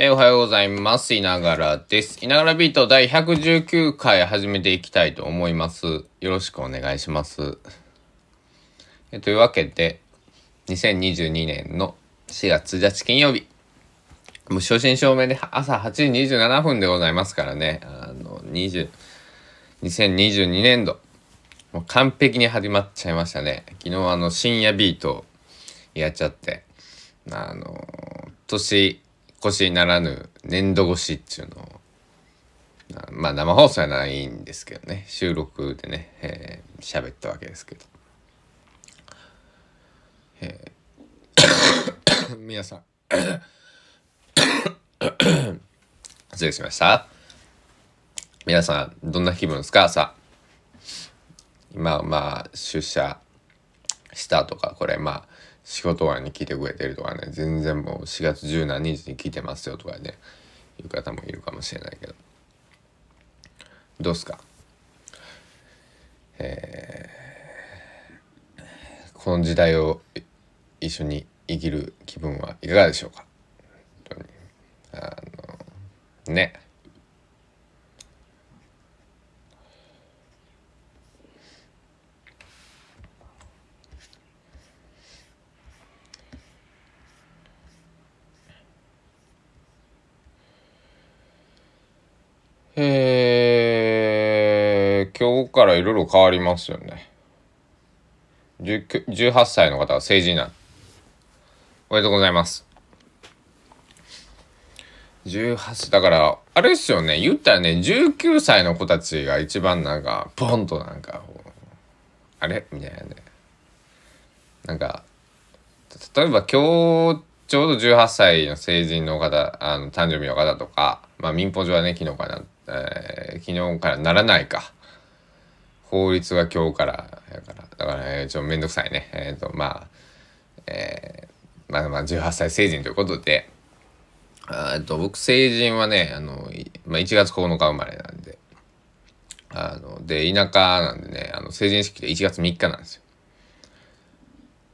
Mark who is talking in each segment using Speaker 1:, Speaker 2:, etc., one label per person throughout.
Speaker 1: えーおはようございます。いながらです。いながらビート第119回始めていきたいと思います。よろしくお願いします。えーというわけで、2022年の4月1日金曜日。もう正真正銘で朝8時27分でございますからね。あの、20、2022年度。もう完璧に始まっちゃいましたね。昨日あの深夜ビートやっちゃって、あの、年越しならぬ年度越しっていうのを、まあ生放送はないんですけどね、収録でね、えー喋ったわけですけど。えー 皆さん、失礼しました。皆さん、どんな気分ですか？さ今、まあ、出社したとか、これ、まあ、仕事終わりに聞いてくれてるとかね、全然もう4月十何日に聞いてますよとかね、いう方もいるかもしれないけど。どうっすか？えーこの時代を一緒に生きる気分はいかがでしょうか？本当に。あのねえー、今日からいろいろ変わりますよね。18歳の方は成人なん。おめでとうございます。18だからあれですよね言ったらね19歳の子たちが一番なんかポンとなんかあれ？みたいなねなんか例えば今日ちょうど18歳の成人の方あの誕生日の方とかまあ民法上はね昨日から、えー昨日からならないか法律が今日から。やからだから、ね、ちょっとめんどくさいね。えっ、とまあえーまあまあ18歳成人ということで。えっと僕成人はねあの、まあ、1月9日生まれなんで。あので田舎なんでねあの成人式で1月3日なんですよ。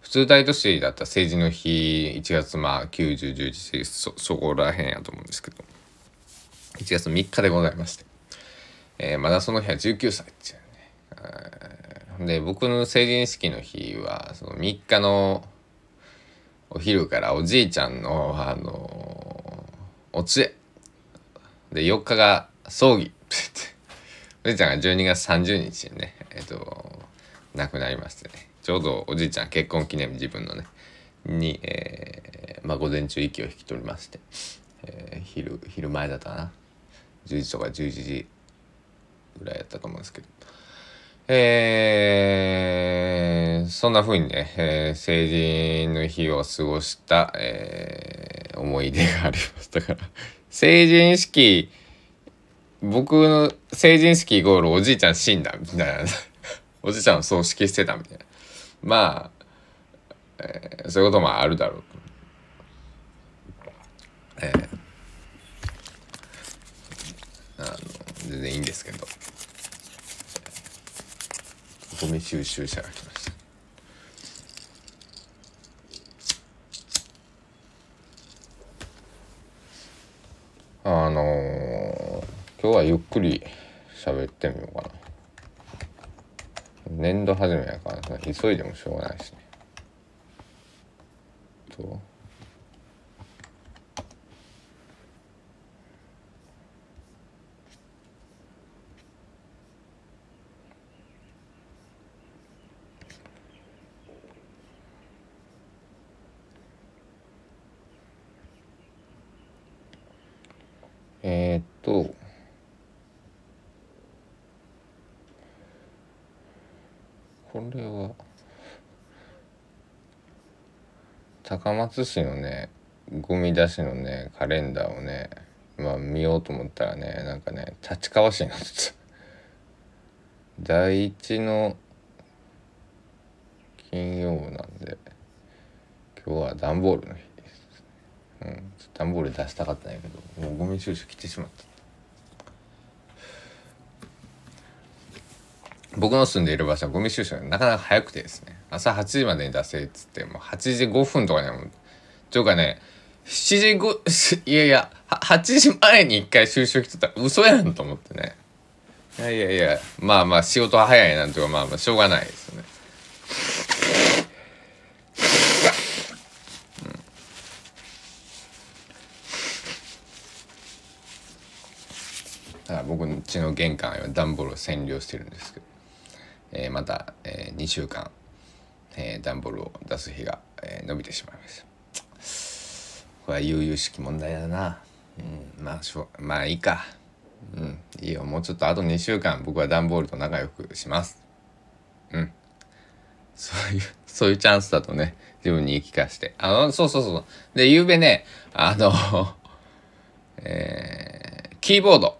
Speaker 1: 普通大都市だったら成人の日1月まあ9011そそこら辺やと思うんですけど。1月3日でございまして、えーまだその日は19歳っていうで僕の成人式の日はその3日のお昼からおじいちゃんのあのおつえで4日が葬儀。おじいちゃんが12月30日にねえっ、と亡くなりましてね。ちょうどおじいちゃん結婚記念日自分のね。に、えーまあ、午前中息を引き取りまして、えー昼昼前だったかな。10時とか11時ぐらいやったと思うんですけど。えーそんな風にね、えー成人の日を過ごした、えー思い出がありましたから成人式僕の成人式イコールおじいちゃん死んだみたいな。おじいちゃんの葬式してたみたいな。まあ、えーそういうこともあるだろうとえーあの全然いいんですけどゴミ収集車が来ました。あのー今日はゆっくり喋ってみようかな。年度始めやからさ急いでもしょうがないしねとえー、っとこれは。高松市のねゴミ出しのねカレンダーをねまあ見ようと思ったらねなんかね立川市になってた第一の金曜なんで今日は段ボールの日です、うん、段ボール出したかったんやけどもうゴミ収集来てしまった。僕の住んでいる場所はゴミ収集がなかなか早くてですね朝8時までに出せっつってもう8時5分とかにはもうというかね7時ご、いやいや、8時前に一回就職してたら嘘やんと思ってね。いやいやいや、まあまあ仕事は早いなんていうかまあまあしょうがないですよね。だから僕の家の玄関は段ボールを占領してるんですけど、えー、また、えー、2週間、えー、段ボールを出す日が、えー、伸びてしまいましたこれは悠々しき問題だな。うんまあしょまあいいか。うんいいよ。もうちょっとあと2週間僕は段ボールと仲良くします。うん。そういうそういうチャンスだとね自分に言い聞かして。あのそうそうそう。でゆうべねあの えー、キーボード。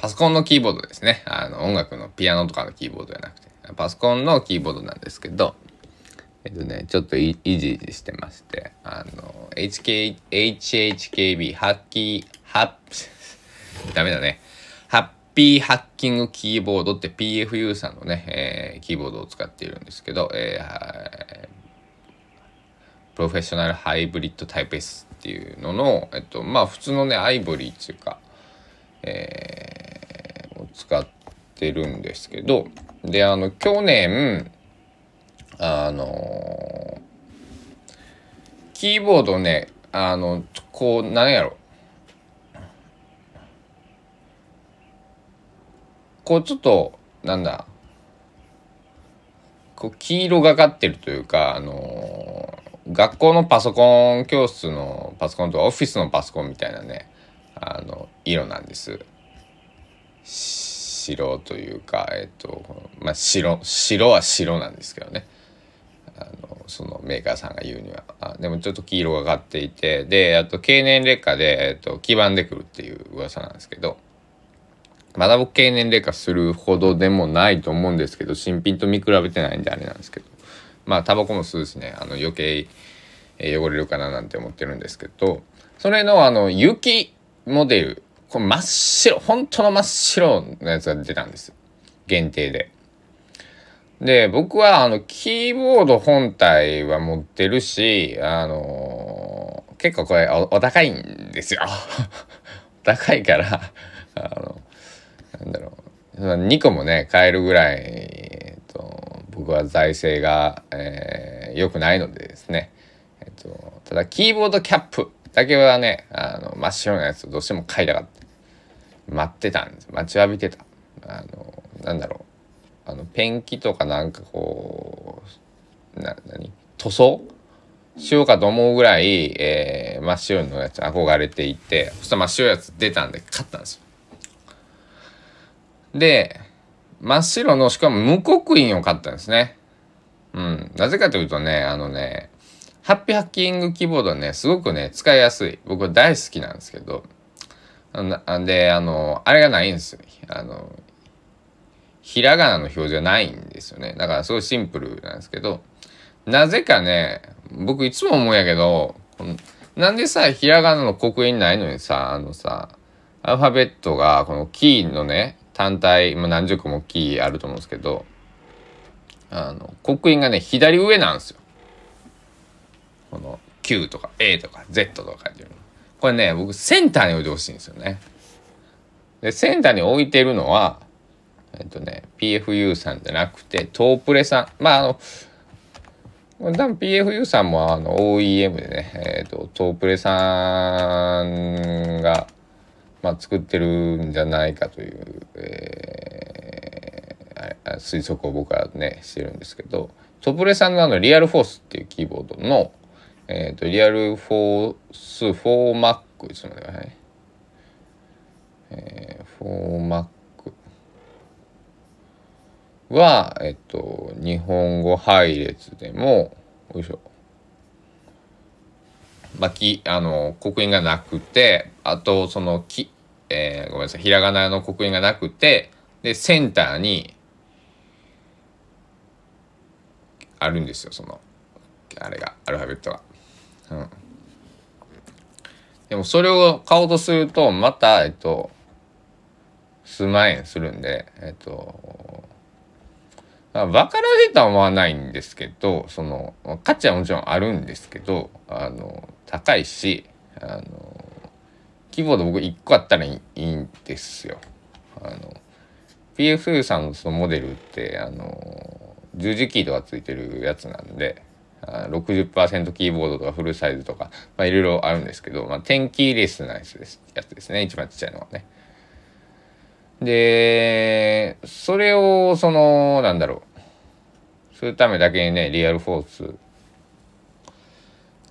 Speaker 1: パソコンのキーボードですね。あの、音楽のピアノとかのキーボードじゃなくて、パソコンのキーボードなんですけど、えっとね、ちょっといいじいじしてまして、あの、HK、HHKB、ハッキー、ハッ、ダメだね。ハッピーハッキングキーボードって PFU さんのね、えー、キーボードを使っているんですけど、えー、プロフェッショナルハイブリッドタイプ S っていうのの、えっと、まあ普通のね、アイボリーっていうか、えー、使ってるんですけどであの去年あのキーボードねあのこう何やろ。こうちょっとなんだ。こう黄色がかってるというかあの学校のパソコン教室のパソコンとオフィスのパソコンみたいなねあの色なんです。白というかえっとまあ白白は白なんですけどね。あのそのメーカーさんが言うには。あでもちょっと黄色がかっていてであと経年劣化で、えっと、黄ばんでくるっていう噂なんですけど。まだ僕経年劣化するほどでもないと思うんですけど新品と見比べてないんであれなんですけど。まあタバコも吸うしね。あの余計汚れるかななんて思ってるんですけど。それのあの雪モデル、これ真っ白、本当の真っ白のやつが出たんです。限定で。で、僕はあの、キーボード本体は持ってるし、あのー、結構これおお高いんですよ。高いから、あの、なんだろう、2個もね、買えるぐらい、えっと、僕は財政が、えー、良くないのでですね、えっと、ただキーボードキャップだけはねあの真っ白なやつどうしても買いたかった待ってたんです待ちわびてた。あのなんだろう。あのペンキとかなんかこうな何？塗装しようかと思うぐらい、えー、真っ白のやつ憧れていてそしたら真っ白いやつ出たんで買ったんですよ。で真っ白のしかも無刻印を買ったんですね。うん。なぜかというとねあのねハッピーハッキングキーボードね、すごくね、使いやすい。僕大好きなんですけど、なんで、あの、あれがないんですよ。あの、ひらがなの表示がないんですよね。だからすごいシンプルなんですけど、なぜかね、僕いつも思うんやけど、なんでさ、ひらがなの刻印ないのにさ、あのさ、アルファベットがこのキーのね、単体、まあ、何十個もキーあると思うんですけど、あの、刻印がね、左上なんですよ。この Q とか A とか Z とか書いてるの。これね、僕センターに置いてほしいんですよね。で、センターに置いてるのは、えっとね、PFU さんじゃなくて、トープレさん。まあ、あの、多分 PFU さんもあの OEM でね、えっ、ー、と、トープレさんが、まあ、作ってるんじゃないかという、えー、推測を僕はね、してるんですけど、トープレさんのあの、リアルフォースっていうキーボードの、えっ、ー、と、リアルフォース4マック、ちょっと待ってください。えー、マックは、えっ、ー、と、日本語配列でも、よいしょ。巻き、あの、刻印がなくて、あと、その、き、えー、ごめんなさい、ひらがなの刻印がなくて、で、センターに、あるんですよ、その、あれが、アルファベットが。うん。でもそれを買おうとすると、また、えっと、数万円するんで、えっと、バカられたは思わないんですけど、その、価値はもちろんあるんですけど、あの、高いしあのキーボード僕1個あったらいいんですよ。あの PFU さんのそのモデルってあの十字キーとかついてるやつなんで60%キーボードとかフルサイズとか、まあ、いろいろあるんですけど、まあ、10キーレスなやつですやつですね一番ちっちゃいのはね。でそれをそのなんだろう。するためだけにねリアルフォース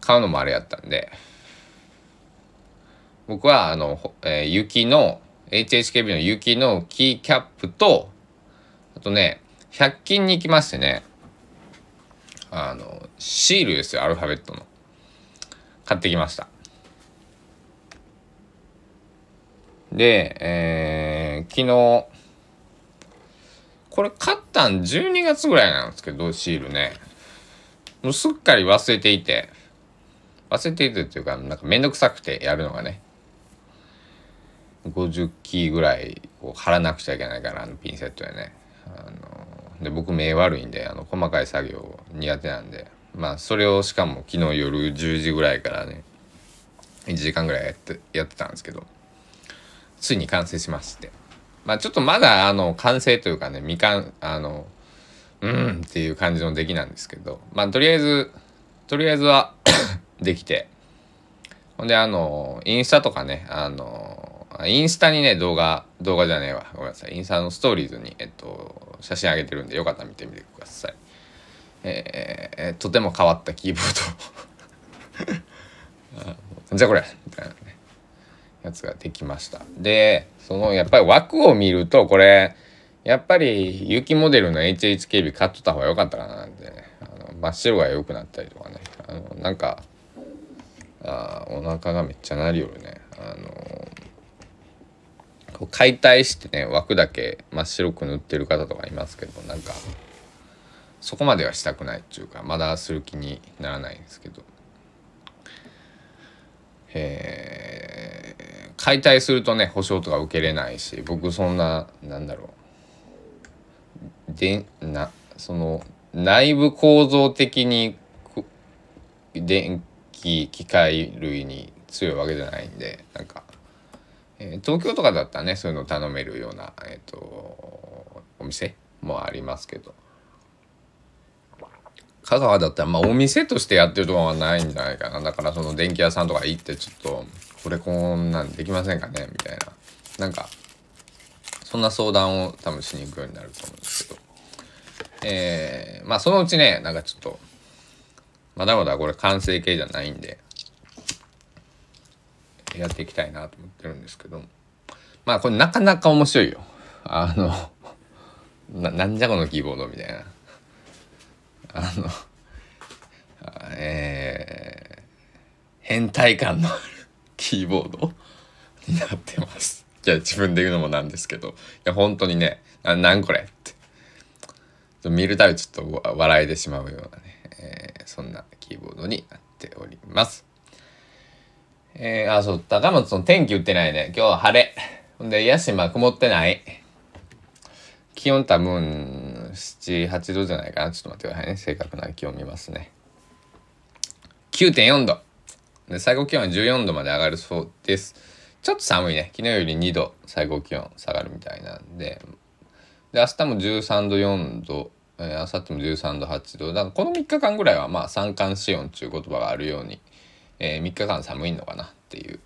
Speaker 1: 買うのもあれやったんで。僕はあの、えー、雪の HHKB の雪のキーキャップとあとね100均に行きましてね。あのシールですよアルファベットの。買ってきました。で、えー、昨日これ買ったん12月ぐらいなんですけどシールね。もうすっかり忘れていて。忘れていてっていうかなんかめんどくさくてやるのがね。50キーぐらいこう貼らなくちゃいけないからあのピンセットでね。あので僕目悪いんであの細かい作業苦手なんで。まあそれをしかも昨日夜10時ぐらいからね1時間ぐらいやってやってたんですけどついに完成しまして。まあちょっとまだあの完成というかねみかんあのうんっていう感じの出来なんですけどまあとりあえずとりあえずは できて。ほんであのインスタとかねあのインスタにね動画動画じゃねえわ。ごめんなさい。インスタのストーリーズにえっと写真あげてるんでよかったら見てみてください。えー、とても変わったキーボード。じゃあこれみたいなやつができました。でそのやっぱり枠を見るとこれやっぱり有機モデルの HHKB 買っとった方が良かったかななんてね。あの真っ白が良くなったりとかね。あのなんかあお腹がめっちゃなるよるね。あの解体してね枠だけ真っ白く塗ってる方とかいますけどなんかそこまではしたくないっていうかまだする気にならないんですけど。えー、解体するとね保証とか受けれないし僕そんななんだろう。でなその内部構造的に電気機械類に強いわけじゃないんでなんか、えー、東京とかだったらねそういうの頼めるような、えーと、とお店もありますけど。香川だったらまあお店としてやってるところはないんじゃないかな。だからその電気屋さんとか行ってちょっとこれこんなんできませんかね？みたいな。なんかそんな相談を多分しに行くようになると思うんですけど。えー、まあそのうちねなんかちょっとまだまだこれ完成形じゃないんでやっていきたいなと思ってるんですけど。まあこれなかなか面白いよ。あのななんじゃこのキーボードみたいな。あの えー、変態感のある キーボードになってます。じゃあ自分で言うのもなんですけど。いや本当にねななんこれって。見るたびちょっと笑えてしまうようなね、えー、そんなキーボードになっております。えー、あそう高松の天気売ってないね。今日は晴れ。ほんで屋島曇ってない。気温多分7、8度じゃないかな。ちょっと待ってくださいね。正確な気温見ますね。9.4度。で、最高気温は14度まで上がるそうです。ちょっと寒いね。昨日より2度最高気温下がるみたいなんで。で、明日も13度、4度。えー、明後日も13度、8度。だからこの3日間ぐらいはまあ三寒四温っていう言葉があるように、えー、3日間寒いのかなっていう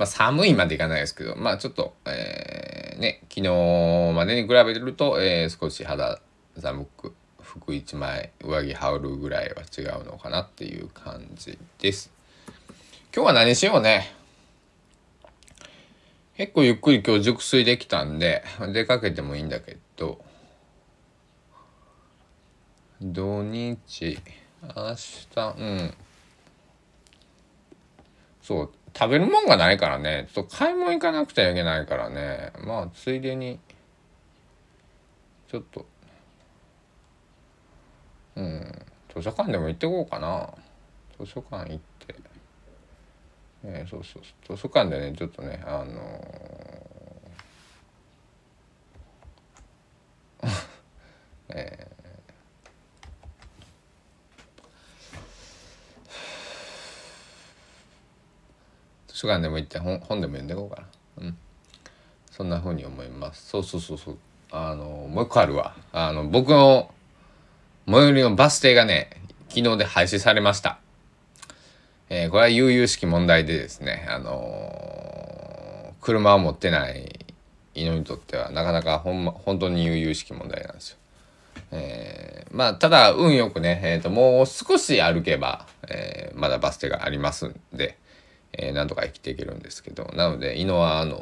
Speaker 1: まあ、寒いまでいかないですけど、まあちょっと、えー、ね、昨日までに比べると、えー、少し肌寒く、服1枚、上着羽織るぐらいは違うのかなっていう感じです。今日は何しようね。結構ゆっくり今日熟睡できたんで、出かけてもいいんだけど、土日、明日、うん。そう、食べるもんがないからねちょっと買い物行かなくちゃいけないからねまあついでにちょっとうん。図書館でも行ってこうかな。図書館行って。えー、そうそう。図書館でねちょっとねあのー え。ー書館でも行って本本でも読んでいこうかな。うん。そんな風に思います。そうそうそうそう。あのもう一個あるわ。あの僕の最寄りのバス停がね昨日で廃止されましたえー、これは悠々しき問題でですねあのー、車を持ってない犬にとってはなかなかほん、ま、本当に悠々しき問題なんですよ。えー、まあただ運よくね、えーと、もう少し歩けば、え、まだバス停がありますんで、えー、なんとか生きていけるんですけどなので犬はあの、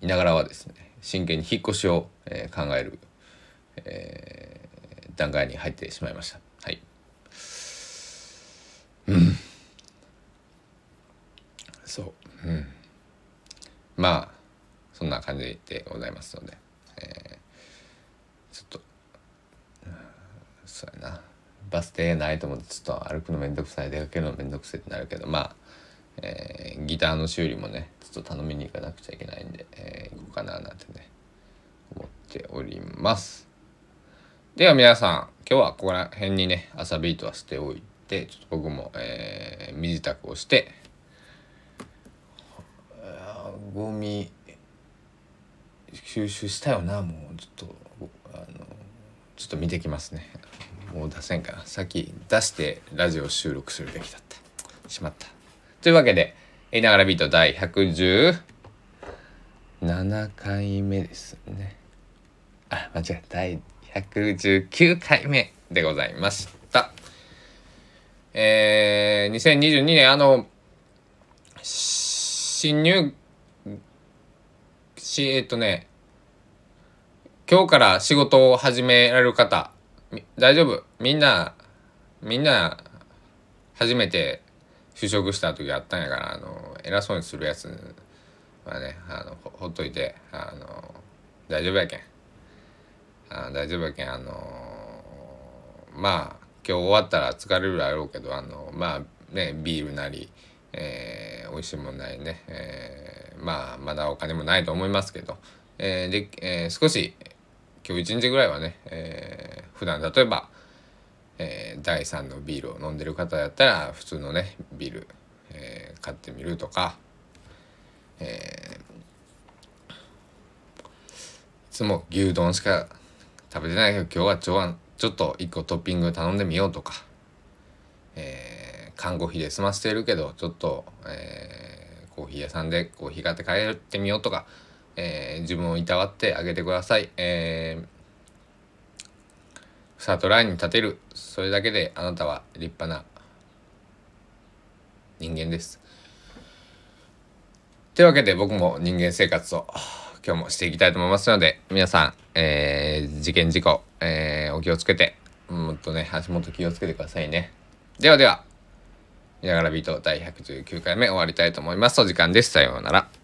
Speaker 1: いながらはですね真剣に引っ越しを、え、考える、えー、段階に入ってしまいました。はい。うん。そう。うん。まあそんな感じでございますので、えー、ちょっとそうやな。バス停ないと思ってちょっと歩くのめんどくさい。出かけるのめんどくさいってなるけど。まあ、えー、ギターの修理もねちょっと頼みに行かなくちゃいけないんで、えー、行こうかななんてね思っております。では皆さん今日はここら辺にね朝ビートはしておいてちょっと僕も、えー、身支度をしてゴミ収集したよなもうちょっとあのちょっと見てきますね。もう出せんかな。さっき出してラジオ収録するべきだった。しまった。というわけで「えいながらビート第117回目ですね。あ間違えた。第119回目でございましたえー、2022年あの新入し、えっとね、今日から仕事を始められる方、大丈夫？みんな、みんな、初めて就職した時あったんやから、あの、偉そうにするやつはね、あの、ほっといて、あの、大丈夫やけん。あ大丈夫やけん、あの、まあ、今日終わったら疲れるやろうけど、あの、まあ、ね、ビールなり、えー、美味しいもんないね、えー、まあまだお金もないと思いますけど、えー、で、えー、少し今日一日ぐらいはね、えー、普段例えば、えー、第3のビールを飲んでる方だったら普通のねビール、えー、買ってみるとか、えー、いつも牛丼しか食べてないけど今日はちょちょっと1個トッピング頼んでみようとか、えー看護費で済ませてるけどちょっと、えー、コーヒー屋さんでコーヒー買って帰ってみようとか、えー、自分をいたわってあげてください、えー、スタートラインに立てる。それだけであなたは立派な人間です。というわけで僕も人間生活を今日もしていきたいと思いますので皆さん、えー、事件事故、えー、お気をつけてもっとね足元気をつけてくださいねではでは見ながらビート第119回目終わりたいと思います。お時間です。さようなら。